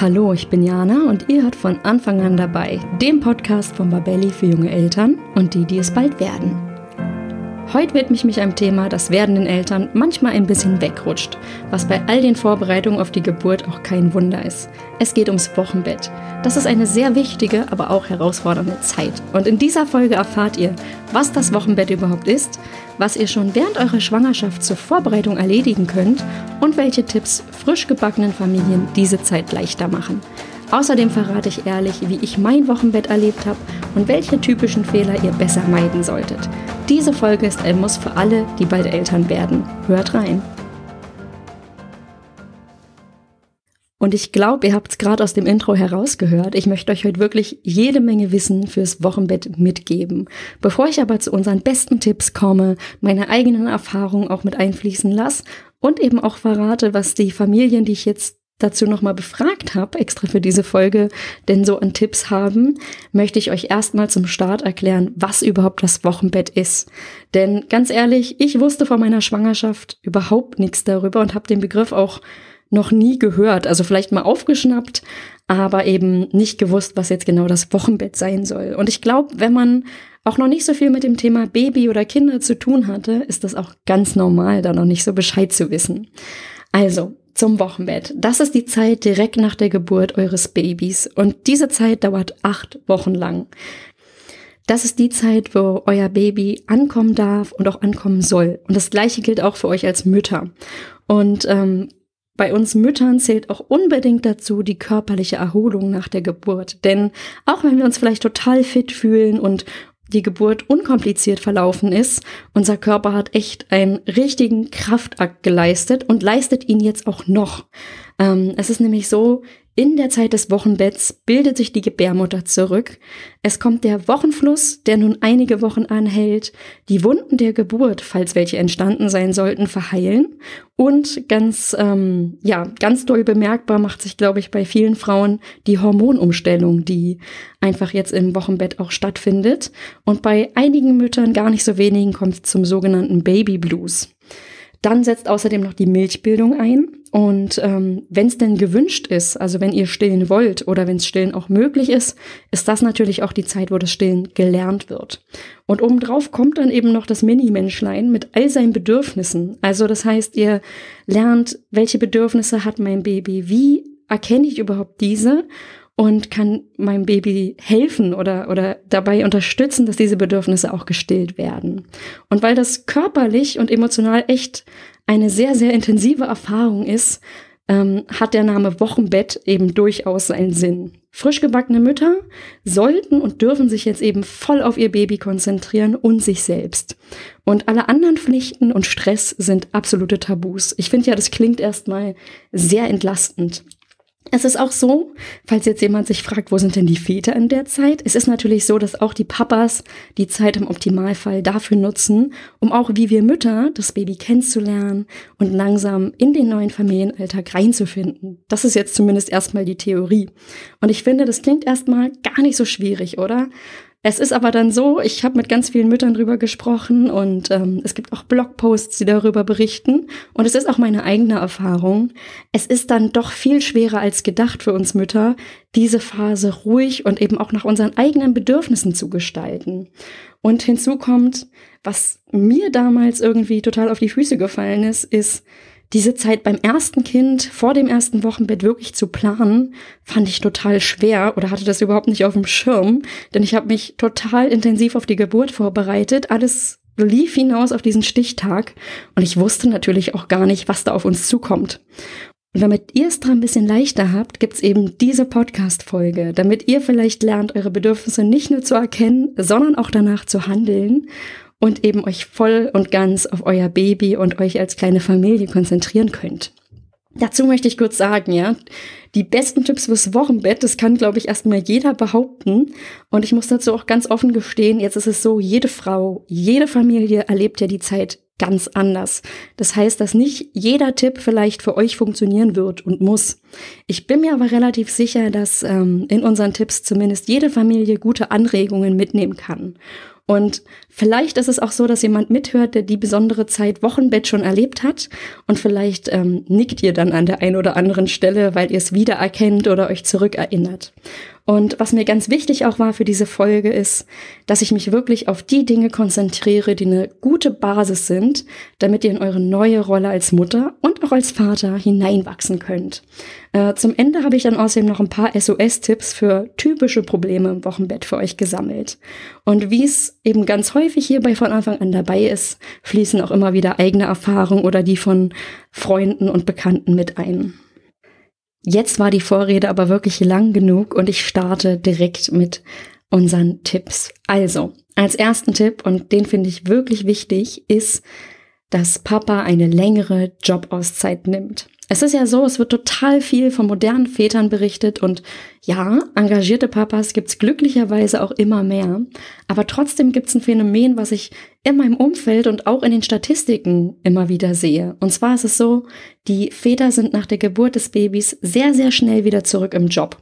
Hallo, ich bin Jana und ihr hört von Anfang an dabei, dem Podcast von Babelli für junge Eltern und die, die es bald werden. Heute widme ich mich einem Thema, das werdenden Eltern manchmal ein bisschen wegrutscht, was bei all den Vorbereitungen auf die Geburt auch kein Wunder ist. Es geht ums Wochenbett. Das ist eine sehr wichtige, aber auch herausfordernde Zeit. Und in dieser Folge erfahrt ihr, was das Wochenbett überhaupt ist, was ihr schon während eurer Schwangerschaft zur Vorbereitung erledigen könnt und welche Tipps frisch gebackenen Familien diese Zeit leichter machen. Außerdem verrate ich ehrlich, wie ich mein Wochenbett erlebt habe und welche typischen Fehler ihr besser meiden solltet. Diese Folge ist ein Muss für alle, die bald Eltern werden. Hört rein! Und ich glaube, ihr habt es gerade aus dem Intro herausgehört. Ich möchte euch heute wirklich jede Menge Wissen fürs Wochenbett mitgeben. Bevor ich aber zu unseren besten Tipps komme, meine eigenen Erfahrungen auch mit einfließen lasse und eben auch verrate, was die Familien, die ich jetzt dazu nochmal befragt habe, extra für diese Folge, denn so an Tipps haben, möchte ich euch erstmal zum Start erklären, was überhaupt das Wochenbett ist. Denn ganz ehrlich, ich wusste vor meiner Schwangerschaft überhaupt nichts darüber und habe den Begriff auch noch nie gehört. Also vielleicht mal aufgeschnappt, aber eben nicht gewusst, was jetzt genau das Wochenbett sein soll. Und ich glaube, wenn man auch noch nicht so viel mit dem Thema Baby oder Kinder zu tun hatte, ist das auch ganz normal, da noch nicht so Bescheid zu wissen. Also, zum Wochenbett. Das ist die Zeit direkt nach der Geburt eures Babys und diese Zeit dauert acht Wochen lang. Das ist die Zeit, wo euer Baby ankommen darf und auch ankommen soll. Und das gleiche gilt auch für euch als Mütter. Und ähm, bei uns Müttern zählt auch unbedingt dazu die körperliche Erholung nach der Geburt. Denn auch wenn wir uns vielleicht total fit fühlen und die Geburt unkompliziert verlaufen ist. Unser Körper hat echt einen richtigen Kraftakt geleistet und leistet ihn jetzt auch noch. Ähm, es ist nämlich so, in der Zeit des Wochenbetts bildet sich die Gebärmutter zurück. Es kommt der Wochenfluss, der nun einige Wochen anhält. Die Wunden der Geburt, falls welche entstanden sein sollten, verheilen. Und ganz, ähm, ja, ganz doll bemerkbar macht sich, glaube ich, bei vielen Frauen die Hormonumstellung, die einfach jetzt im Wochenbett auch stattfindet. Und bei einigen Müttern, gar nicht so wenigen, kommt es zum sogenannten Baby Blues. Dann setzt außerdem noch die Milchbildung ein. Und ähm, wenn es denn gewünscht ist, also wenn ihr stillen wollt oder wenn Stillen auch möglich ist, ist das natürlich auch die Zeit, wo das Stillen gelernt wird. Und obendrauf kommt dann eben noch das Mini-Menschlein mit all seinen Bedürfnissen. Also das heißt, ihr lernt, welche Bedürfnisse hat mein Baby, wie erkenne ich überhaupt diese und kann meinem Baby helfen oder, oder dabei unterstützen, dass diese Bedürfnisse auch gestillt werden. Und weil das körperlich und emotional echt eine sehr, sehr intensive Erfahrung ist, ähm, hat der Name Wochenbett eben durchaus seinen Sinn. Frisch gebackene Mütter sollten und dürfen sich jetzt eben voll auf ihr Baby konzentrieren und sich selbst. Und alle anderen Pflichten und Stress sind absolute Tabus. Ich finde ja, das klingt erstmal sehr entlastend. Es ist auch so, falls jetzt jemand sich fragt, wo sind denn die Väter in der Zeit? Es ist natürlich so, dass auch die Papas die Zeit im Optimalfall dafür nutzen, um auch wie wir Mütter das Baby kennenzulernen und langsam in den neuen Familienalltag reinzufinden. Das ist jetzt zumindest erstmal die Theorie. Und ich finde, das klingt erstmal gar nicht so schwierig, oder? Es ist aber dann so, ich habe mit ganz vielen Müttern drüber gesprochen und ähm, es gibt auch Blogposts, die darüber berichten. Und es ist auch meine eigene Erfahrung. Es ist dann doch viel schwerer als gedacht für uns Mütter, diese Phase ruhig und eben auch nach unseren eigenen Bedürfnissen zu gestalten. Und hinzu kommt, was mir damals irgendwie total auf die Füße gefallen ist, ist, diese Zeit beim ersten Kind vor dem ersten Wochenbett wirklich zu planen, fand ich total schwer oder hatte das überhaupt nicht auf dem Schirm, denn ich habe mich total intensiv auf die Geburt vorbereitet. Alles lief hinaus auf diesen Stichtag und ich wusste natürlich auch gar nicht, was da auf uns zukommt. Und damit ihr es dran ein bisschen leichter habt, gibt's eben diese Podcast-Folge, damit ihr vielleicht lernt, eure Bedürfnisse nicht nur zu erkennen, sondern auch danach zu handeln und eben euch voll und ganz auf euer Baby und euch als kleine Familie konzentrieren könnt. Dazu möchte ich kurz sagen, ja, die besten Tipps fürs Wochenbett, das kann, glaube ich, erstmal jeder behaupten. Und ich muss dazu auch ganz offen gestehen, jetzt ist es so, jede Frau, jede Familie erlebt ja die Zeit ganz anders. Das heißt, dass nicht jeder Tipp vielleicht für euch funktionieren wird und muss. Ich bin mir aber relativ sicher, dass ähm, in unseren Tipps zumindest jede Familie gute Anregungen mitnehmen kann. Und vielleicht ist es auch so, dass jemand mithört, der die besondere Zeit Wochenbett schon erlebt hat. Und vielleicht ähm, nickt ihr dann an der einen oder anderen Stelle, weil ihr es wiedererkennt oder euch zurückerinnert. Und was mir ganz wichtig auch war für diese Folge ist, dass ich mich wirklich auf die Dinge konzentriere, die eine gute Basis sind, damit ihr in eure neue Rolle als Mutter und auch als Vater hineinwachsen könnt. Äh, zum Ende habe ich dann außerdem noch ein paar SOS-Tipps für typische Probleme im Wochenbett für euch gesammelt. Und wie es eben ganz häufig hierbei von Anfang an dabei ist, fließen auch immer wieder eigene Erfahrungen oder die von Freunden und Bekannten mit ein. Jetzt war die Vorrede aber wirklich lang genug und ich starte direkt mit unseren Tipps. Also, als ersten Tipp, und den finde ich wirklich wichtig, ist, dass Papa eine längere Jobauszeit nimmt. Es ist ja so, es wird total viel von modernen Vätern berichtet und ja, engagierte Papas gibt's glücklicherweise auch immer mehr. Aber trotzdem gibt's ein Phänomen, was ich in meinem Umfeld und auch in den Statistiken immer wieder sehe. Und zwar ist es so, die Väter sind nach der Geburt des Babys sehr, sehr schnell wieder zurück im Job.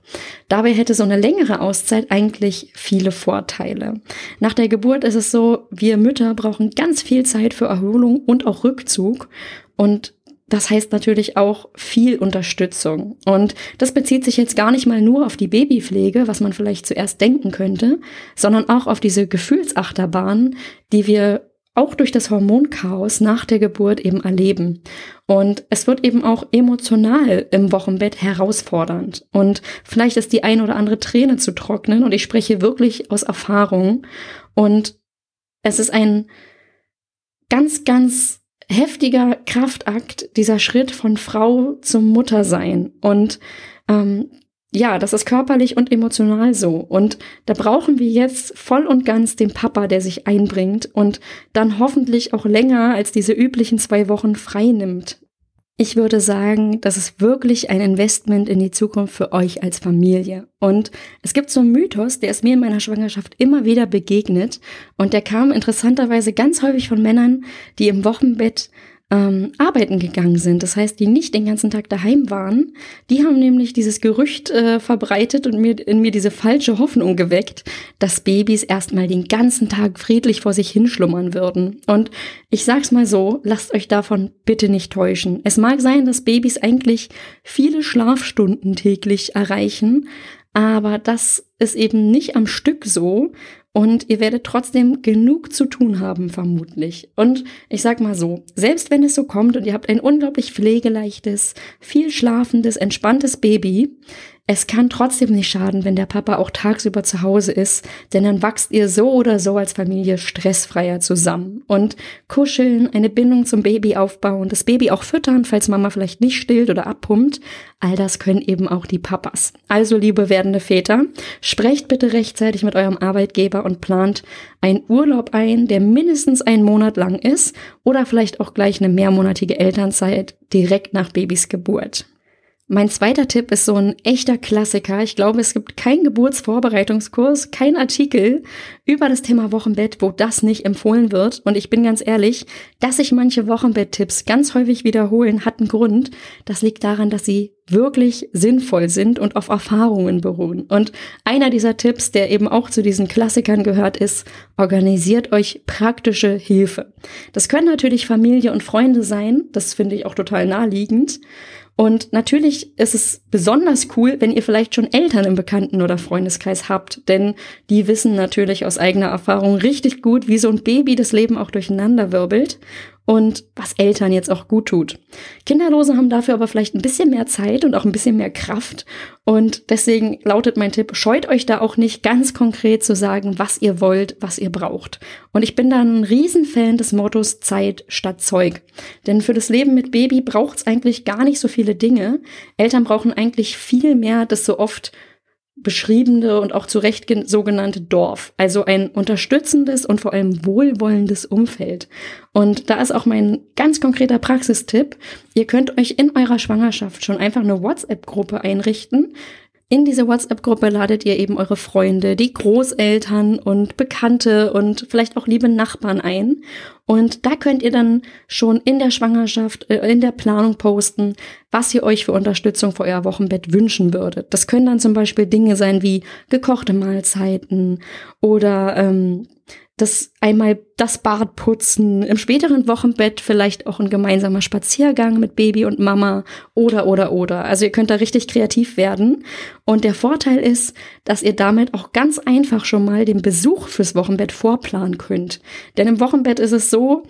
Dabei hätte so eine längere Auszeit eigentlich viele Vorteile. Nach der Geburt ist es so, wir Mütter brauchen ganz viel Zeit für Erholung und auch Rückzug. Und das heißt natürlich auch viel Unterstützung. Und das bezieht sich jetzt gar nicht mal nur auf die Babypflege, was man vielleicht zuerst denken könnte, sondern auch auf diese Gefühlsachterbahn, die wir auch durch das Hormonchaos nach der Geburt eben erleben. Und es wird eben auch emotional im Wochenbett herausfordernd. Und vielleicht ist die ein oder andere Träne zu trocknen. Und ich spreche wirklich aus Erfahrung. Und es ist ein ganz, ganz heftiger Kraftakt, dieser Schritt von Frau zum Muttersein. Und ähm, ja, das ist körperlich und emotional so. Und da brauchen wir jetzt voll und ganz den Papa, der sich einbringt und dann hoffentlich auch länger als diese üblichen zwei Wochen frei nimmt. Ich würde sagen, das ist wirklich ein Investment in die Zukunft für euch als Familie. Und es gibt so einen Mythos, der ist mir in meiner Schwangerschaft immer wieder begegnet. Und der kam interessanterweise ganz häufig von Männern, die im Wochenbett ähm, arbeiten gegangen sind. Das heißt, die nicht den ganzen Tag daheim waren. Die haben nämlich dieses Gerücht äh, verbreitet und mir, in mir diese falsche Hoffnung geweckt, dass Babys erstmal den ganzen Tag friedlich vor sich hinschlummern würden. Und ich sag's mal so, lasst euch davon bitte nicht täuschen. Es mag sein, dass Babys eigentlich viele Schlafstunden täglich erreichen, aber das ist eben nicht am Stück so und ihr werdet trotzdem genug zu tun haben, vermutlich. Und ich sag mal so, selbst wenn es so kommt und ihr habt ein unglaublich pflegeleichtes, viel schlafendes, entspanntes Baby, es kann trotzdem nicht schaden, wenn der Papa auch tagsüber zu Hause ist, denn dann wachst ihr so oder so als Familie stressfreier zusammen. Und kuscheln, eine Bindung zum Baby aufbauen, das Baby auch füttern, falls Mama vielleicht nicht stillt oder abpumpt, all das können eben auch die Papas. Also, liebe werdende Väter, sprecht bitte rechtzeitig mit eurem Arbeitgeber und plant einen Urlaub ein, der mindestens einen Monat lang ist oder vielleicht auch gleich eine mehrmonatige Elternzeit direkt nach Babys Geburt. Mein zweiter Tipp ist so ein echter Klassiker. Ich glaube, es gibt keinen Geburtsvorbereitungskurs, kein Artikel über das Thema Wochenbett, wo das nicht empfohlen wird. Und ich bin ganz ehrlich, dass sich manche Wochenbetttipps ganz häufig wiederholen, hat einen Grund. Das liegt daran, dass sie wirklich sinnvoll sind und auf Erfahrungen beruhen. Und einer dieser Tipps, der eben auch zu diesen Klassikern gehört, ist, organisiert euch praktische Hilfe. Das können natürlich Familie und Freunde sein. Das finde ich auch total naheliegend. Und natürlich ist es besonders cool, wenn ihr vielleicht schon Eltern im Bekannten- oder Freundeskreis habt, denn die wissen natürlich aus eigener Erfahrung richtig gut, wie so ein Baby das Leben auch durcheinander wirbelt und was Eltern jetzt auch gut tut. Kinderlose haben dafür aber vielleicht ein bisschen mehr Zeit und auch ein bisschen mehr Kraft. Und deswegen lautet mein Tipp, scheut euch da auch nicht ganz konkret zu sagen, was ihr wollt, was ihr braucht. Und ich bin da ein Riesenfan des Mottos Zeit statt Zeug. Denn für das Leben mit Baby braucht es eigentlich gar nicht so viele Dinge. Eltern brauchen eigentlich viel mehr, das so oft beschriebene und auch zu Recht sogenannte Dorf, also ein unterstützendes und vor allem wohlwollendes Umfeld. Und da ist auch mein ganz konkreter Praxistipp. Ihr könnt euch in eurer Schwangerschaft schon einfach eine WhatsApp-Gruppe einrichten, in diese WhatsApp-Gruppe ladet ihr eben eure Freunde, die Großeltern und Bekannte und vielleicht auch liebe Nachbarn ein. Und da könnt ihr dann schon in der Schwangerschaft, äh, in der Planung posten, was ihr euch für Unterstützung für euer Wochenbett wünschen würdet. Das können dann zum Beispiel Dinge sein wie gekochte Mahlzeiten oder ähm, das einmal das Bad putzen, im späteren Wochenbett vielleicht auch ein gemeinsamer Spaziergang mit Baby und Mama oder oder oder. Also ihr könnt da richtig kreativ werden. Und der Vorteil ist, dass ihr damit auch ganz einfach schon mal den Besuch fürs Wochenbett vorplanen könnt. Denn im Wochenbett ist es so,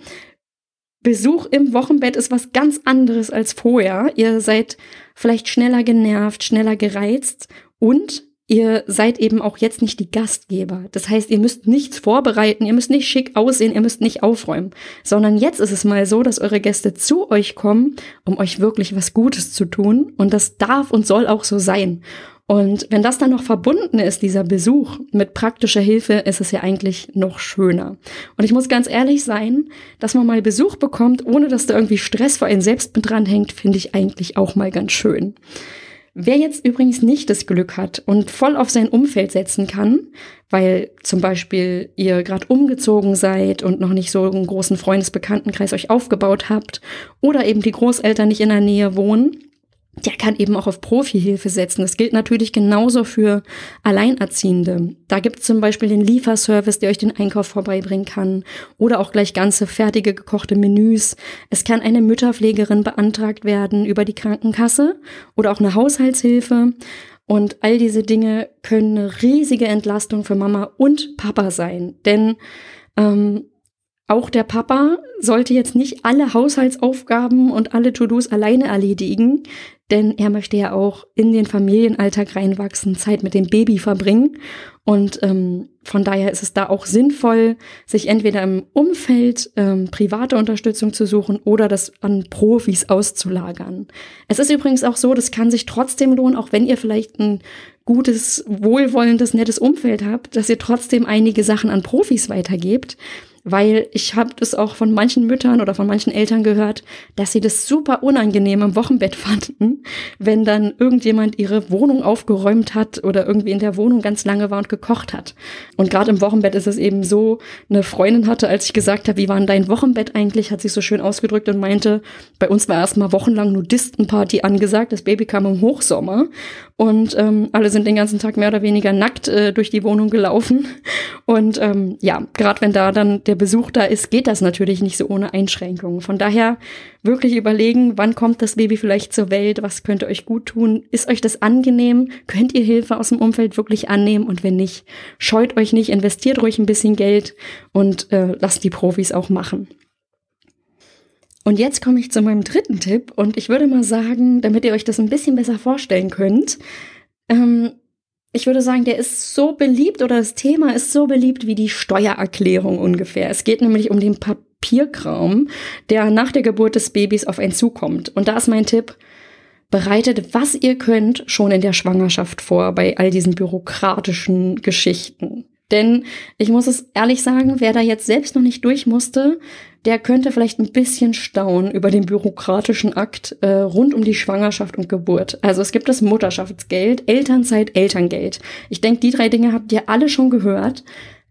Besuch im Wochenbett ist was ganz anderes als vorher. Ihr seid vielleicht schneller genervt, schneller gereizt und ihr seid eben auch jetzt nicht die Gastgeber. Das heißt, ihr müsst nichts vorbereiten, ihr müsst nicht schick aussehen, ihr müsst nicht aufräumen, sondern jetzt ist es mal so, dass eure Gäste zu euch kommen, um euch wirklich was Gutes zu tun. Und das darf und soll auch so sein. Und wenn das dann noch verbunden ist, dieser Besuch mit praktischer Hilfe, ist es ja eigentlich noch schöner. Und ich muss ganz ehrlich sein, dass man mal Besuch bekommt, ohne dass da irgendwie Stress vor einem selbst mit dranhängt, finde ich eigentlich auch mal ganz schön. Wer jetzt übrigens nicht das Glück hat und voll auf sein Umfeld setzen kann, weil zum Beispiel ihr gerade umgezogen seid und noch nicht so einen großen Freundesbekanntenkreis euch aufgebaut habt oder eben die Großeltern nicht in der Nähe wohnen, der kann eben auch auf Profihilfe setzen. Das gilt natürlich genauso für Alleinerziehende. Da gibt es zum Beispiel den Lieferservice, der euch den Einkauf vorbeibringen kann oder auch gleich ganze fertige gekochte Menüs. Es kann eine Mütterpflegerin beantragt werden über die Krankenkasse oder auch eine Haushaltshilfe. Und all diese Dinge können eine riesige Entlastung für Mama und Papa sein. Denn ähm, auch der Papa sollte jetzt nicht alle Haushaltsaufgaben und alle To-Dos alleine erledigen, denn er möchte ja auch in den Familienalltag reinwachsen, Zeit mit dem Baby verbringen. Und ähm, von daher ist es da auch sinnvoll, sich entweder im Umfeld ähm, private Unterstützung zu suchen oder das an Profis auszulagern. Es ist übrigens auch so, das kann sich trotzdem lohnen, auch wenn ihr vielleicht ein gutes, wohlwollendes, nettes Umfeld habt, dass ihr trotzdem einige Sachen an Profis weitergebt weil ich habe das auch von manchen Müttern oder von manchen Eltern gehört, dass sie das super unangenehm im Wochenbett fanden, wenn dann irgendjemand ihre Wohnung aufgeräumt hat oder irgendwie in der Wohnung ganz lange war und gekocht hat. Und gerade im Wochenbett ist es eben so, eine Freundin hatte, als ich gesagt habe, wie war denn dein Wochenbett eigentlich, hat sich so schön ausgedrückt und meinte, bei uns war erstmal wochenlang Nudistenparty angesagt, das Baby kam im Hochsommer und ähm, alle sind den ganzen Tag mehr oder weniger nackt äh, durch die Wohnung gelaufen. Und ähm, ja, gerade wenn da dann der Besuch da ist, geht das natürlich nicht so ohne Einschränkungen. Von daher wirklich überlegen, wann kommt das Baby vielleicht zur Welt, was könnte euch gut tun, ist euch das angenehm, könnt ihr Hilfe aus dem Umfeld wirklich annehmen und wenn nicht, scheut euch nicht, investiert ruhig ein bisschen Geld und äh, lasst die Profis auch machen. Und jetzt komme ich zu meinem dritten Tipp und ich würde mal sagen, damit ihr euch das ein bisschen besser vorstellen könnt, ähm, ich würde sagen, der ist so beliebt oder das Thema ist so beliebt wie die Steuererklärung ungefähr. Es geht nämlich um den Papierkram, der nach der Geburt des Babys auf einen zukommt. Und da ist mein Tipp, bereitet, was ihr könnt, schon in der Schwangerschaft vor bei all diesen bürokratischen Geschichten. Denn ich muss es ehrlich sagen, wer da jetzt selbst noch nicht durch musste, der könnte vielleicht ein bisschen staunen über den bürokratischen Akt äh, rund um die Schwangerschaft und Geburt. Also es gibt das Mutterschaftsgeld, Elternzeit, Elterngeld. Ich denke, die drei Dinge habt ihr alle schon gehört.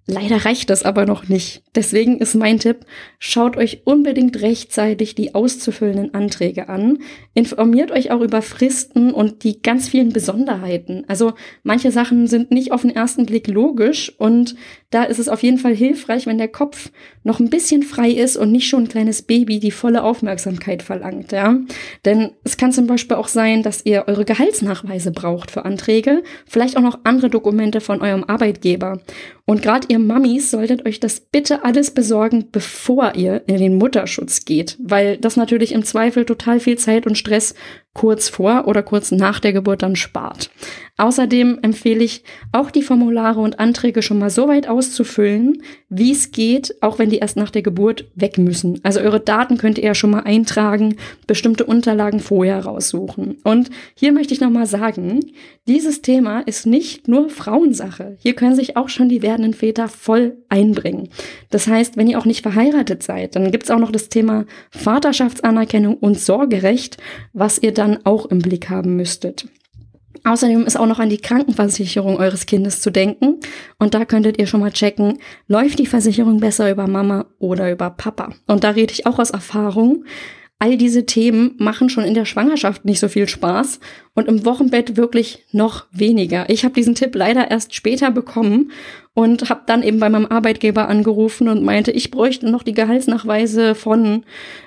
Leider reicht das aber noch nicht. Deswegen ist mein Tipp, schaut euch unbedingt rechtzeitig die auszufüllenden Anträge an. Informiert euch auch über Fristen und die ganz vielen Besonderheiten. Also manche Sachen sind nicht auf den ersten Blick logisch und da ist es auf jeden Fall hilfreich, wenn der Kopf noch ein bisschen frei ist und nicht schon ein kleines Baby die volle Aufmerksamkeit verlangt, ja. Denn es kann zum Beispiel auch sein, dass ihr eure Gehaltsnachweise braucht für Anträge, vielleicht auch noch andere Dokumente von eurem Arbeitgeber. Und gerade ihr Mamis solltet euch das bitte alles besorgen, bevor ihr in den Mutterschutz geht, weil das natürlich im Zweifel total viel Zeit und Stress kurz vor oder kurz nach der Geburt dann spart. Außerdem empfehle ich auch die Formulare und Anträge schon mal so weit auszufüllen, wie es geht, auch wenn die erst nach der Geburt weg müssen. Also eure Daten könnt ihr ja schon mal eintragen, bestimmte Unterlagen vorher raussuchen. Und hier möchte ich nochmal sagen, dieses Thema ist nicht nur Frauensache. Hier können sich auch schon die werdenden Väter voll einbringen. Das heißt, wenn ihr auch nicht verheiratet seid, dann gibt es auch noch das Thema Vaterschaftsanerkennung und Sorgerecht, was ihr dann auch im Blick haben müsstet. Außerdem ist auch noch an die Krankenversicherung eures Kindes zu denken. Und da könntet ihr schon mal checken, läuft die Versicherung besser über Mama oder über Papa. Und da rede ich auch aus Erfahrung. All diese Themen machen schon in der Schwangerschaft nicht so viel Spaß und im Wochenbett wirklich noch weniger. Ich habe diesen Tipp leider erst später bekommen und habe dann eben bei meinem Arbeitgeber angerufen und meinte, ich bräuchte noch die Gehaltsnachweise von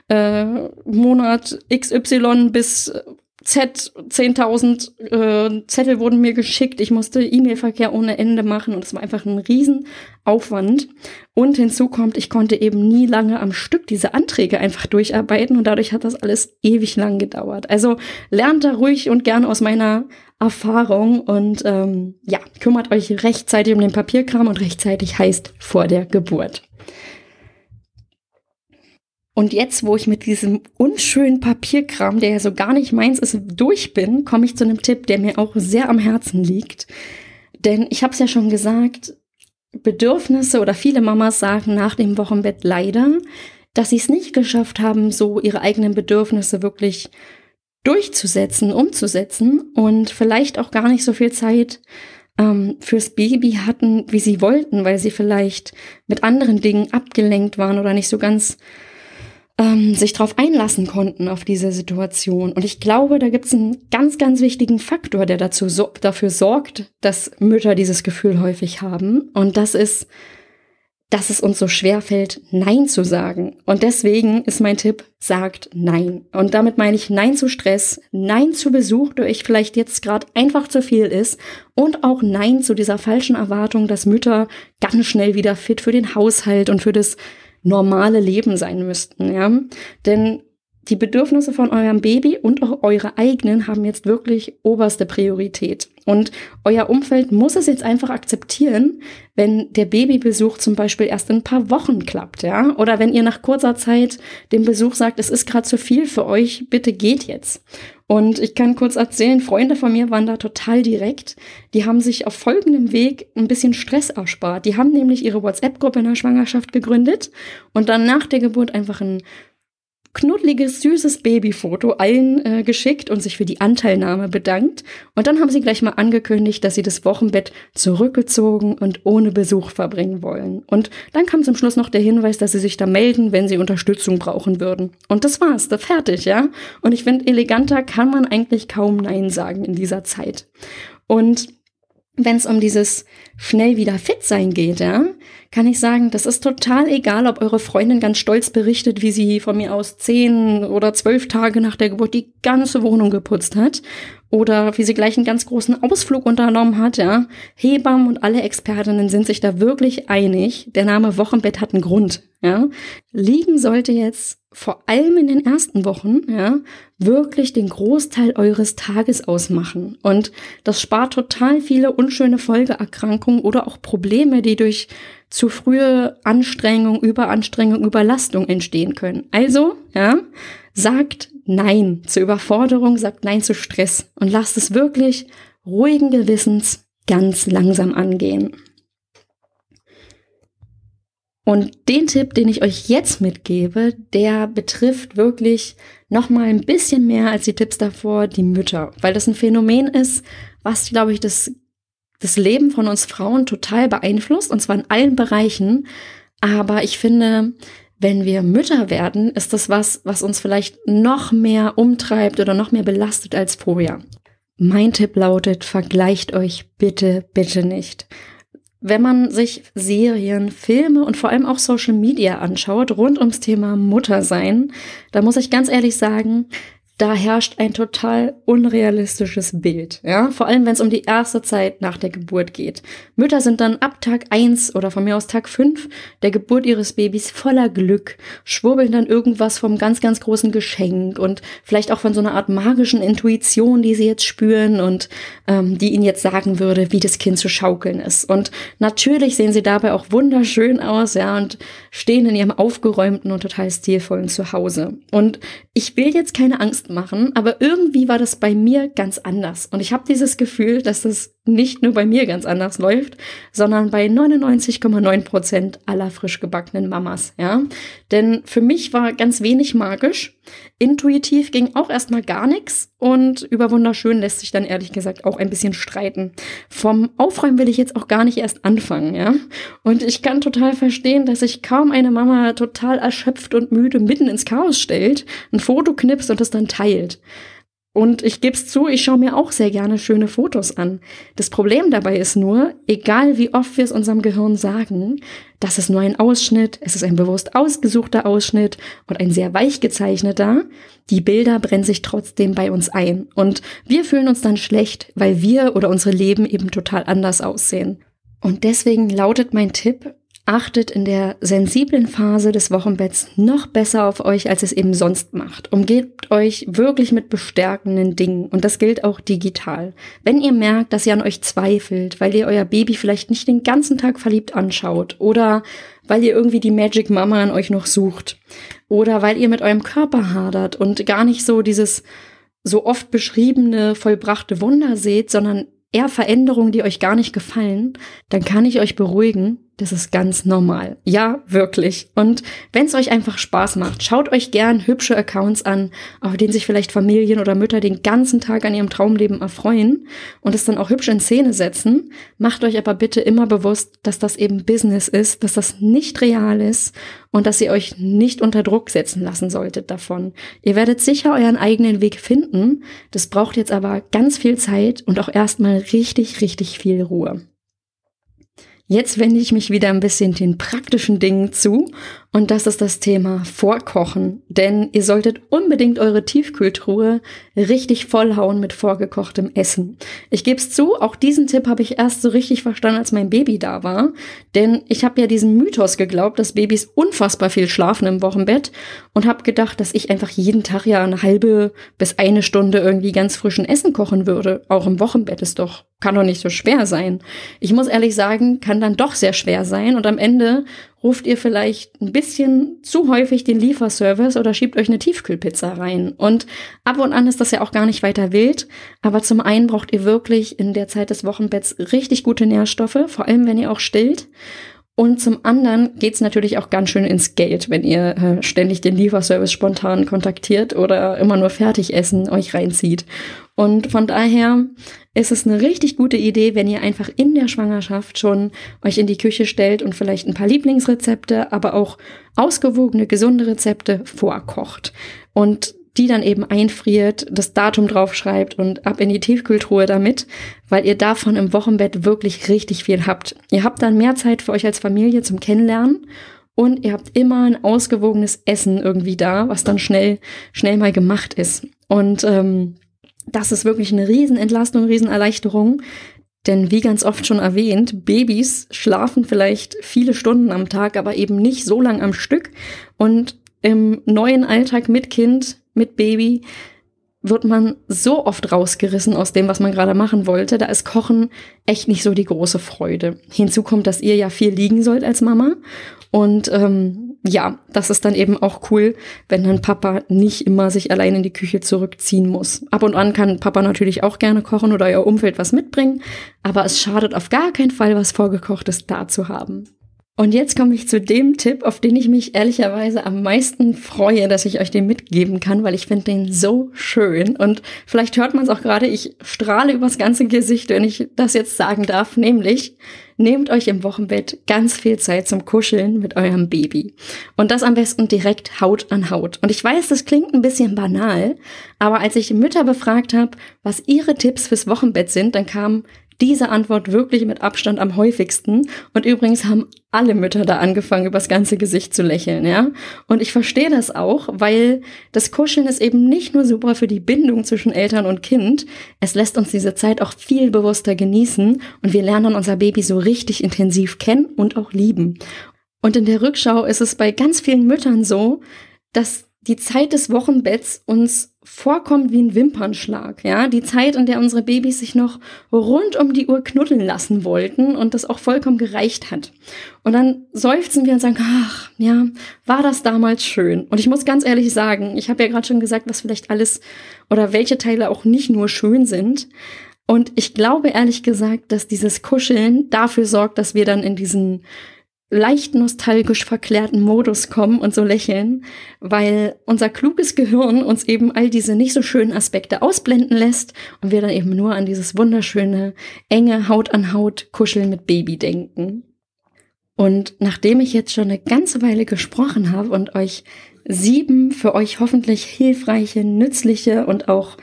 äh, Monat XY bis Z, 10.000 äh, Zettel wurden mir geschickt. Ich musste E-Mail-Verkehr ohne Ende machen und es war einfach ein Riesenaufwand. Und hinzu kommt, ich konnte eben nie lange am Stück diese Anträge einfach durcharbeiten und dadurch hat das alles ewig lang gedauert. Also lernt da ruhig und gern aus meiner Erfahrung und ähm, ja, kümmert euch rechtzeitig um den Papierkram und rechtzeitig heißt vor der Geburt. Und jetzt, wo ich mit diesem unschönen Papierkram, der ja so gar nicht meins ist, durch bin, komme ich zu einem Tipp, der mir auch sehr am Herzen liegt. Denn ich habe es ja schon gesagt, Bedürfnisse oder viele Mamas sagen nach dem Wochenbett leider, dass sie es nicht geschafft haben, so ihre eigenen Bedürfnisse wirklich durchzusetzen, umzusetzen und vielleicht auch gar nicht so viel Zeit ähm, fürs Baby hatten, wie sie wollten, weil sie vielleicht mit anderen Dingen abgelenkt waren oder nicht so ganz ähm, sich darauf einlassen konnten, auf diese Situation. Und ich glaube, da gibt es einen ganz, ganz wichtigen Faktor, der dazu so, dafür sorgt, dass Mütter dieses Gefühl häufig haben. Und das ist, dass es uns so schwer fällt, Nein zu sagen. Und deswegen ist mein Tipp, sagt Nein. Und damit meine ich Nein zu Stress, Nein zu Besuch, der euch vielleicht jetzt gerade einfach zu viel ist und auch Nein zu dieser falschen Erwartung, dass Mütter ganz schnell wieder fit für den Haushalt und für das normale Leben sein müssten, ja. Denn die Bedürfnisse von eurem Baby und auch eure eigenen haben jetzt wirklich oberste Priorität. Und euer Umfeld muss es jetzt einfach akzeptieren, wenn der Babybesuch zum Beispiel erst in ein paar Wochen klappt, ja? Oder wenn ihr nach kurzer Zeit dem Besuch sagt, es ist gerade zu viel für euch, bitte geht jetzt. Und ich kann kurz erzählen, Freunde von mir waren da total direkt. Die haben sich auf folgendem Weg ein bisschen Stress erspart. Die haben nämlich ihre WhatsApp-Gruppe in der Schwangerschaft gegründet und dann nach der Geburt einfach ein knuddeliges, süßes Babyfoto allen äh, geschickt und sich für die Anteilnahme bedankt. Und dann haben sie gleich mal angekündigt, dass sie das Wochenbett zurückgezogen und ohne Besuch verbringen wollen. Und dann kam zum Schluss noch der Hinweis, dass sie sich da melden, wenn sie Unterstützung brauchen würden. Und das war's, da fertig, ja. Und ich finde, eleganter kann man eigentlich kaum Nein sagen in dieser Zeit. Und wenn es um dieses schnell wieder fit sein geht, ja, kann ich sagen, das ist total egal, ob eure Freundin ganz stolz berichtet, wie sie von mir aus zehn oder zwölf Tage nach der Geburt die ganze Wohnung geputzt hat oder wie sie gleich einen ganz großen Ausflug unternommen hat, ja. Hebammen und alle Expertinnen sind sich da wirklich einig. Der Name Wochenbett hat einen Grund, ja. Liegen sollte jetzt vor allem in den ersten Wochen, ja, wirklich den Großteil eures Tages ausmachen. Und das spart total viele unschöne Folgeerkrankungen oder auch Probleme, die durch zu frühe Anstrengung, Überanstrengung, Überlastung entstehen können. Also, ja, sagt Nein zur Überforderung, sagt Nein zu Stress und lasst es wirklich ruhigen Gewissens ganz langsam angehen. Und den Tipp, den ich euch jetzt mitgebe, der betrifft wirklich noch mal ein bisschen mehr als die Tipps davor die Mütter, weil das ein Phänomen ist, was glaube ich das das Leben von uns Frauen total beeinflusst und zwar in allen Bereichen, aber ich finde, wenn wir Mütter werden, ist das was, was uns vielleicht noch mehr umtreibt oder noch mehr belastet als vorher. Mein Tipp lautet, vergleicht euch bitte, bitte nicht wenn man sich Serien, Filme und vor allem auch Social Media anschaut rund ums Thema Muttersein, da muss ich ganz ehrlich sagen, da herrscht ein total unrealistisches Bild. Ja, vor allem wenn es um die erste Zeit nach der Geburt geht. Mütter sind dann ab Tag eins oder von mir aus Tag fünf der Geburt ihres Babys voller Glück, schwurbeln dann irgendwas vom ganz, ganz großen Geschenk und vielleicht auch von so einer Art magischen Intuition, die sie jetzt spüren und ähm, die ihnen jetzt sagen würde, wie das Kind zu schaukeln ist. Und natürlich sehen sie dabei auch wunderschön aus, ja, und stehen in ihrem aufgeräumten und total stilvollen Zuhause. Und ich will jetzt keine Angst machen, aber irgendwie war das bei mir ganz anders. Und ich habe dieses Gefühl, dass das nicht nur bei mir ganz anders läuft, sondern bei 99,9 Prozent aller frisch gebackenen Mamas, ja. Denn für mich war ganz wenig magisch Intuitiv ging auch erstmal gar nichts und über wunderschön lässt sich dann ehrlich gesagt auch ein bisschen streiten. Vom Aufräumen will ich jetzt auch gar nicht erst anfangen, ja. Und ich kann total verstehen, dass sich kaum eine Mama total erschöpft und müde mitten ins Chaos stellt, ein Foto knipst und es dann teilt. Und ich gebe es zu, ich schaue mir auch sehr gerne schöne Fotos an. Das Problem dabei ist nur, egal wie oft wir es unserem Gehirn sagen, das ist nur ein Ausschnitt, es ist ein bewusst ausgesuchter Ausschnitt und ein sehr weich gezeichneter, die Bilder brennen sich trotzdem bei uns ein. Und wir fühlen uns dann schlecht, weil wir oder unsere Leben eben total anders aussehen. Und deswegen lautet mein Tipp, achtet in der sensiblen Phase des Wochenbetts noch besser auf euch, als es eben sonst macht. Umgebt euch wirklich mit bestärkenden Dingen und das gilt auch digital. Wenn ihr merkt, dass ihr an euch zweifelt, weil ihr euer Baby vielleicht nicht den ganzen Tag verliebt anschaut oder weil ihr irgendwie die Magic Mama an euch noch sucht oder weil ihr mit eurem Körper hadert und gar nicht so dieses so oft beschriebene vollbrachte Wunder seht, sondern eher Veränderungen, die euch gar nicht gefallen, dann kann ich euch beruhigen, das ist ganz normal. Ja, wirklich. Und wenn es euch einfach Spaß macht, schaut euch gern hübsche Accounts an, auf denen sich vielleicht Familien oder Mütter den ganzen Tag an ihrem Traumleben erfreuen und es dann auch hübsch in Szene setzen. Macht euch aber bitte immer bewusst, dass das eben Business ist, dass das nicht real ist und dass ihr euch nicht unter Druck setzen lassen solltet davon. Ihr werdet sicher euren eigenen Weg finden. Das braucht jetzt aber ganz viel Zeit und auch erstmal richtig, richtig viel Ruhe. Jetzt wende ich mich wieder ein bisschen den praktischen Dingen zu und das ist das Thema Vorkochen. Denn ihr solltet unbedingt eure Tiefkühltruhe richtig vollhauen mit vorgekochtem Essen. Ich gebe es zu, auch diesen Tipp habe ich erst so richtig verstanden, als mein Baby da war. Denn ich habe ja diesen Mythos geglaubt, dass Babys unfassbar viel schlafen im Wochenbett und habe gedacht, dass ich einfach jeden Tag ja eine halbe bis eine Stunde irgendwie ganz frischen Essen kochen würde. Auch im Wochenbett ist doch, kann doch nicht so schwer sein. Ich muss ehrlich sagen, kann dann doch sehr schwer sein und am Ende ruft ihr vielleicht ein bisschen zu häufig den Lieferservice oder schiebt euch eine Tiefkühlpizza rein. Und ab und an ist das ja auch gar nicht weiter wild. Aber zum einen braucht ihr wirklich in der Zeit des Wochenbetts richtig gute Nährstoffe, vor allem wenn ihr auch stillt. Und zum anderen geht's natürlich auch ganz schön ins Geld, wenn ihr äh, ständig den Lieferservice spontan kontaktiert oder immer nur Fertigessen euch reinzieht. Und von daher ist es eine richtig gute Idee, wenn ihr einfach in der Schwangerschaft schon euch in die Küche stellt und vielleicht ein paar Lieblingsrezepte, aber auch ausgewogene, gesunde Rezepte vorkocht. Und die dann eben einfriert, das Datum draufschreibt und ab in die Tiefkühltruhe damit, weil ihr davon im Wochenbett wirklich richtig viel habt. Ihr habt dann mehr Zeit für euch als Familie zum Kennenlernen und ihr habt immer ein ausgewogenes Essen irgendwie da, was dann schnell, schnell mal gemacht ist. Und ähm, das ist wirklich eine Riesenentlastung, Riesenerleichterung. Denn wie ganz oft schon erwähnt, Babys schlafen vielleicht viele Stunden am Tag, aber eben nicht so lang am Stück. Und im neuen Alltag mit Kind, mit Baby, wird man so oft rausgerissen aus dem, was man gerade machen wollte. Da ist Kochen echt nicht so die große Freude. Hinzu kommt, dass ihr ja viel liegen sollt als Mama. Und ähm, ja, das ist dann eben auch cool, wenn dann Papa nicht immer sich allein in die Küche zurückziehen muss. Ab und an kann Papa natürlich auch gerne kochen oder euer Umfeld was mitbringen, aber es schadet auf gar keinen Fall, was vorgekochtes da zu haben. Und jetzt komme ich zu dem Tipp, auf den ich mich ehrlicherweise am meisten freue, dass ich euch den mitgeben kann, weil ich finde den so schön. Und vielleicht hört man es auch gerade, ich strahle übers ganze Gesicht, wenn ich das jetzt sagen darf, nämlich nehmt euch im Wochenbett ganz viel Zeit zum Kuscheln mit eurem Baby. Und das am besten direkt Haut an Haut. Und ich weiß, das klingt ein bisschen banal, aber als ich Mütter befragt habe, was ihre Tipps fürs Wochenbett sind, dann kam diese Antwort wirklich mit Abstand am häufigsten. Und übrigens haben alle Mütter da angefangen, übers ganze Gesicht zu lächeln, ja. Und ich verstehe das auch, weil das Kuscheln ist eben nicht nur super für die Bindung zwischen Eltern und Kind, es lässt uns diese Zeit auch viel bewusster genießen und wir lernen unser Baby so richtig intensiv kennen und auch lieben. Und in der Rückschau ist es bei ganz vielen Müttern so, dass die Zeit des Wochenbetts uns vorkommt wie ein Wimpernschlag, ja, die Zeit, in der unsere Babys sich noch rund um die Uhr knuddeln lassen wollten und das auch vollkommen gereicht hat. Und dann seufzen wir und sagen, ach, ja, war das damals schön. Und ich muss ganz ehrlich sagen, ich habe ja gerade schon gesagt, was vielleicht alles oder welche Teile auch nicht nur schön sind. Und ich glaube ehrlich gesagt, dass dieses Kuscheln dafür sorgt, dass wir dann in diesen leicht nostalgisch verklärten Modus kommen und so lächeln, weil unser kluges Gehirn uns eben all diese nicht so schönen Aspekte ausblenden lässt und wir dann eben nur an dieses wunderschöne, enge Haut an Haut Kuscheln mit Baby denken. Und nachdem ich jetzt schon eine ganze Weile gesprochen habe und euch sieben für euch hoffentlich hilfreiche, nützliche und auch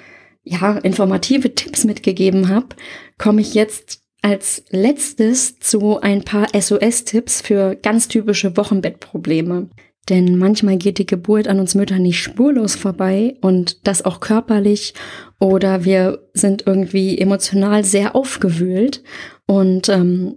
ja, informative Tipps mitgegeben habe, komme ich jetzt als letztes zu ein paar SOS-Tipps für ganz typische Wochenbettprobleme. Denn manchmal geht die Geburt an uns Müttern nicht spurlos vorbei und das auch körperlich oder wir sind irgendwie emotional sehr aufgewühlt und ähm,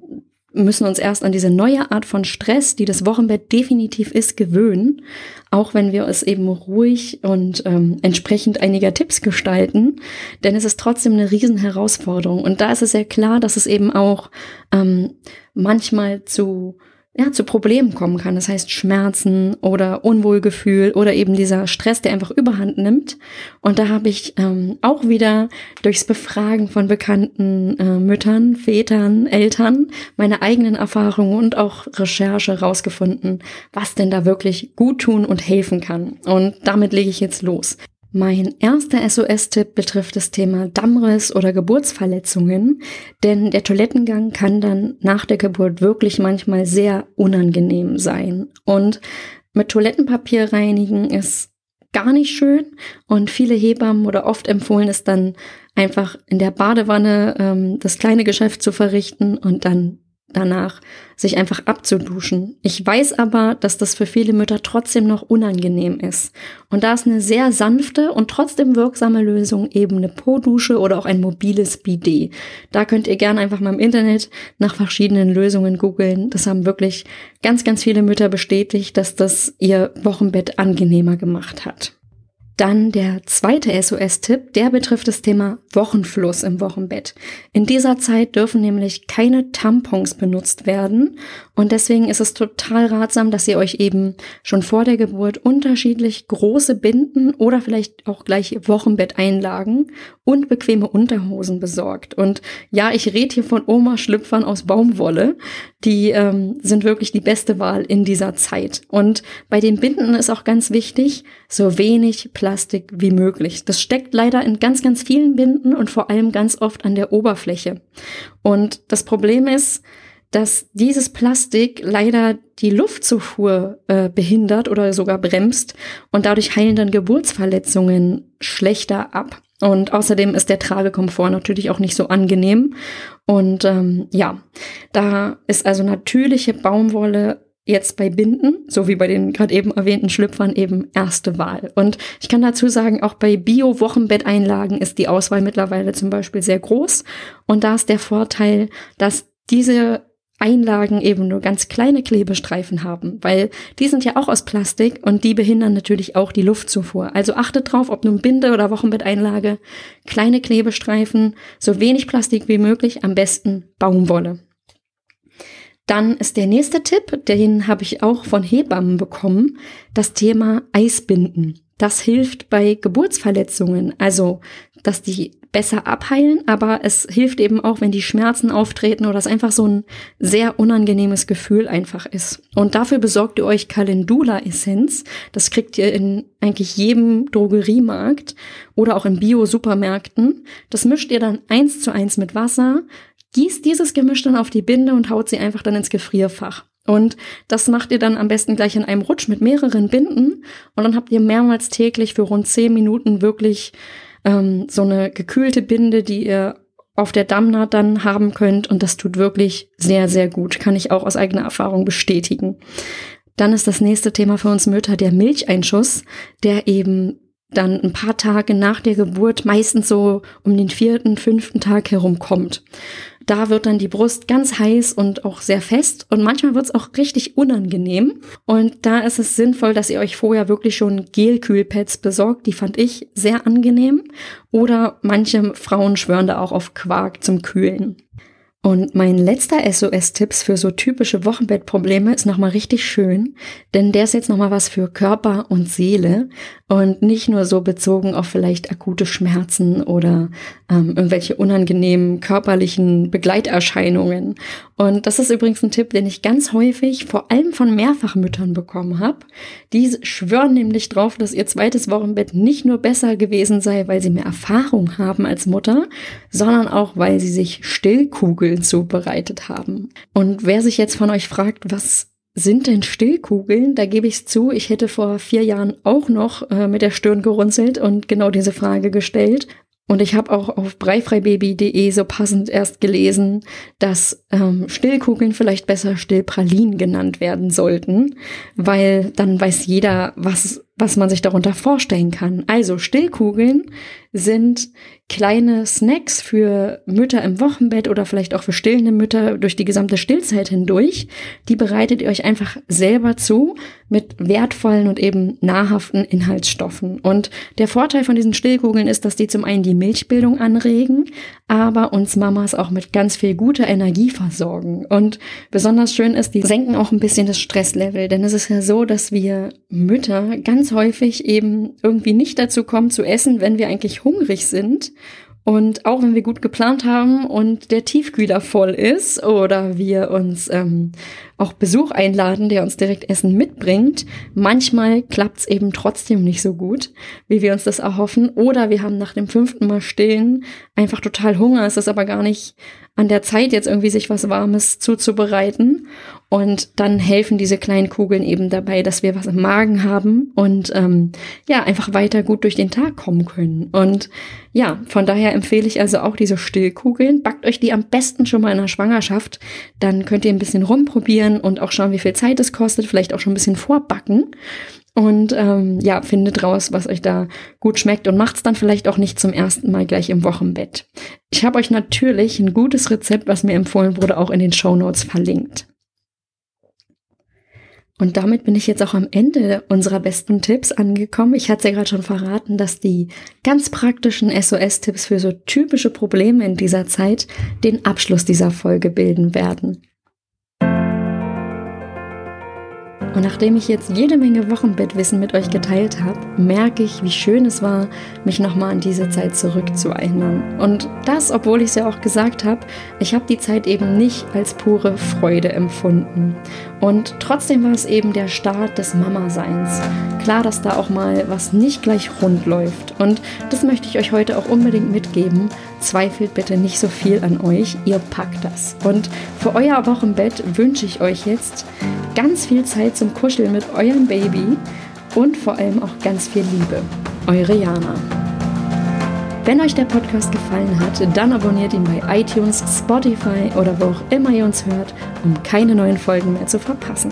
müssen uns erst an diese neue Art von Stress, die das Wochenbett definitiv ist, gewöhnen, auch wenn wir es eben ruhig und ähm, entsprechend einiger Tipps gestalten, denn es ist trotzdem eine Riesenherausforderung. Und da ist es sehr klar, dass es eben auch ähm, manchmal zu ja, zu Problemen kommen kann. Das heißt Schmerzen oder Unwohlgefühl oder eben dieser Stress, der einfach überhand nimmt. Und da habe ich ähm, auch wieder durchs Befragen von bekannten äh, Müttern, Vätern, Eltern meine eigenen Erfahrungen und auch Recherche rausgefunden, was denn da wirklich gut tun und helfen kann. Und damit lege ich jetzt los. Mein erster SOS-Tipp betrifft das Thema Dammriss oder Geburtsverletzungen, denn der Toilettengang kann dann nach der Geburt wirklich manchmal sehr unangenehm sein. Und mit Toilettenpapier reinigen ist gar nicht schön und viele Hebammen oder oft empfohlen ist dann einfach in der Badewanne ähm, das kleine Geschäft zu verrichten und dann danach, sich einfach abzuduschen. Ich weiß aber, dass das für viele Mütter trotzdem noch unangenehm ist. Und da ist eine sehr sanfte und trotzdem wirksame Lösung eben eine Po-Dusche oder auch ein mobiles Bidet. Da könnt ihr gerne einfach mal im Internet nach verschiedenen Lösungen googeln. Das haben wirklich ganz, ganz viele Mütter bestätigt, dass das ihr Wochenbett angenehmer gemacht hat. Dann der zweite SOS-Tipp, der betrifft das Thema Wochenfluss im Wochenbett. In dieser Zeit dürfen nämlich keine Tampons benutzt werden und deswegen ist es total ratsam, dass ihr euch eben schon vor der Geburt unterschiedlich große Binden oder vielleicht auch gleich Wochenbetteinlagen und bequeme Unterhosen besorgt. Und ja, ich rede hier von Oma-Schlüpfern aus Baumwolle. Die ähm, sind wirklich die beste Wahl in dieser Zeit. Und bei den Binden ist auch ganz wichtig, so wenig Platz Plastik wie möglich. Das steckt leider in ganz, ganz vielen Binden und vor allem ganz oft an der Oberfläche. Und das Problem ist, dass dieses Plastik leider die Luftzufuhr äh, behindert oder sogar bremst und dadurch heilen dann Geburtsverletzungen schlechter ab. Und außerdem ist der Tragekomfort natürlich auch nicht so angenehm. Und ähm, ja, da ist also natürliche Baumwolle jetzt bei Binden, so wie bei den gerade eben erwähnten Schlüpfern, eben erste Wahl. Und ich kann dazu sagen, auch bei Bio-Wochenbetteinlagen ist die Auswahl mittlerweile zum Beispiel sehr groß. Und da ist der Vorteil, dass diese Einlagen eben nur ganz kleine Klebestreifen haben, weil die sind ja auch aus Plastik und die behindern natürlich auch die Luftzufuhr. Also achtet drauf, ob nun Binde oder Wochenbetteinlage, kleine Klebestreifen, so wenig Plastik wie möglich, am besten Baumwolle. Dann ist der nächste Tipp, den habe ich auch von Hebammen bekommen, das Thema Eisbinden. Das hilft bei Geburtsverletzungen, also dass die besser abheilen, aber es hilft eben auch, wenn die Schmerzen auftreten oder es einfach so ein sehr unangenehmes Gefühl einfach ist. Und dafür besorgt ihr euch Calendula-Essenz. Das kriegt ihr in eigentlich jedem Drogeriemarkt oder auch in Bio-Supermärkten. Das mischt ihr dann eins zu eins mit Wasser, gießt dieses Gemisch dann auf die Binde und haut sie einfach dann ins Gefrierfach. Und das macht ihr dann am besten gleich in einem Rutsch mit mehreren Binden. Und dann habt ihr mehrmals täglich für rund zehn Minuten wirklich ähm, so eine gekühlte Binde, die ihr auf der Dammnaht dann haben könnt. Und das tut wirklich sehr, sehr gut. Kann ich auch aus eigener Erfahrung bestätigen. Dann ist das nächste Thema für uns Mütter der Milcheinschuss, der eben dann ein paar Tage nach der Geburt, meistens so um den vierten, fünften Tag herum kommt. Da wird dann die Brust ganz heiß und auch sehr fest und manchmal wird es auch richtig unangenehm. Und da ist es sinnvoll, dass ihr euch vorher wirklich schon Gelkühlpads besorgt. Die fand ich sehr angenehm. Oder manche Frauen schwören da auch auf Quark zum Kühlen. Und mein letzter SOS-Tipps für so typische Wochenbettprobleme ist nochmal richtig schön, denn der ist jetzt nochmal was für Körper und Seele und nicht nur so bezogen auf vielleicht akute Schmerzen oder ähm, irgendwelche unangenehmen körperlichen Begleiterscheinungen. Und das ist übrigens ein Tipp, den ich ganz häufig vor allem von Mehrfachmüttern bekommen habe. Die schwören nämlich drauf, dass ihr zweites Wochenbett nicht nur besser gewesen sei, weil sie mehr Erfahrung haben als Mutter, sondern auch, weil sie sich Stillkugeln zubereitet haben. Und wer sich jetzt von euch fragt, was sind denn Stillkugeln? Da gebe ich es zu, ich hätte vor vier Jahren auch noch äh, mit der Stirn gerunzelt und genau diese Frage gestellt. Und ich habe auch auf breifreibaby.de so passend erst gelesen, dass ähm, Stillkugeln vielleicht besser Stillpralinen genannt werden sollten, weil dann weiß jeder, was was man sich darunter vorstellen kann. Also Stillkugeln sind kleine Snacks für Mütter im Wochenbett oder vielleicht auch für stillende Mütter durch die gesamte Stillzeit hindurch. Die bereitet ihr euch einfach selber zu mit wertvollen und eben nahrhaften Inhaltsstoffen. Und der Vorteil von diesen Stillkugeln ist, dass die zum einen die Milchbildung anregen, aber uns Mamas auch mit ganz viel guter Energie versorgen. Und besonders schön ist, die senken auch ein bisschen das Stresslevel, denn es ist ja so, dass wir Mütter ganz häufig eben irgendwie nicht dazu kommen zu essen, wenn wir eigentlich hungrig sind. Und auch wenn wir gut geplant haben und der Tiefkühler voll ist oder wir uns ähm, auch Besuch einladen, der uns direkt Essen mitbringt, manchmal klappt es eben trotzdem nicht so gut, wie wir uns das erhoffen. Oder wir haben nach dem fünften Mal stillen einfach total Hunger. Es ist aber gar nicht an der Zeit, jetzt irgendwie sich was Warmes zuzubereiten. Und dann helfen diese kleinen Kugeln eben dabei, dass wir was im Magen haben und ähm, ja, einfach weiter gut durch den Tag kommen können. Und ja, von daher empfehle ich also auch diese Stillkugeln. Backt euch die am besten schon mal in der Schwangerschaft. Dann könnt ihr ein bisschen rumprobieren und auch schauen, wie viel Zeit es kostet. Vielleicht auch schon ein bisschen vorbacken. Und ähm, ja, findet raus, was euch da gut schmeckt und macht's dann vielleicht auch nicht zum ersten Mal gleich im Wochenbett. Ich habe euch natürlich ein gutes Rezept, was mir empfohlen wurde, auch in den Show Notes verlinkt. Und damit bin ich jetzt auch am Ende unserer besten Tipps angekommen. Ich hatte ja gerade schon verraten, dass die ganz praktischen SOS-Tipps für so typische Probleme in dieser Zeit den Abschluss dieser Folge bilden werden. Und nachdem ich jetzt jede Menge Wochenbettwissen mit euch geteilt habe, merke ich, wie schön es war, mich nochmal an diese Zeit zurückzuerinnern. Und das, obwohl ich es ja auch gesagt habe, ich habe die Zeit eben nicht als pure Freude empfunden. Und trotzdem war es eben der Start des Mama-Seins. Klar, dass da auch mal was nicht gleich rund läuft. Und das möchte ich euch heute auch unbedingt mitgeben. Zweifelt bitte nicht so viel an euch, ihr packt das. Und für euer Wochenbett wünsche ich euch jetzt ganz viel Zeit zum Kuscheln mit eurem Baby und vor allem auch ganz viel Liebe. Eure Jana. Wenn euch der Podcast gefallen hat, dann abonniert ihn bei iTunes, Spotify oder wo auch immer ihr uns hört, um keine neuen Folgen mehr zu verpassen.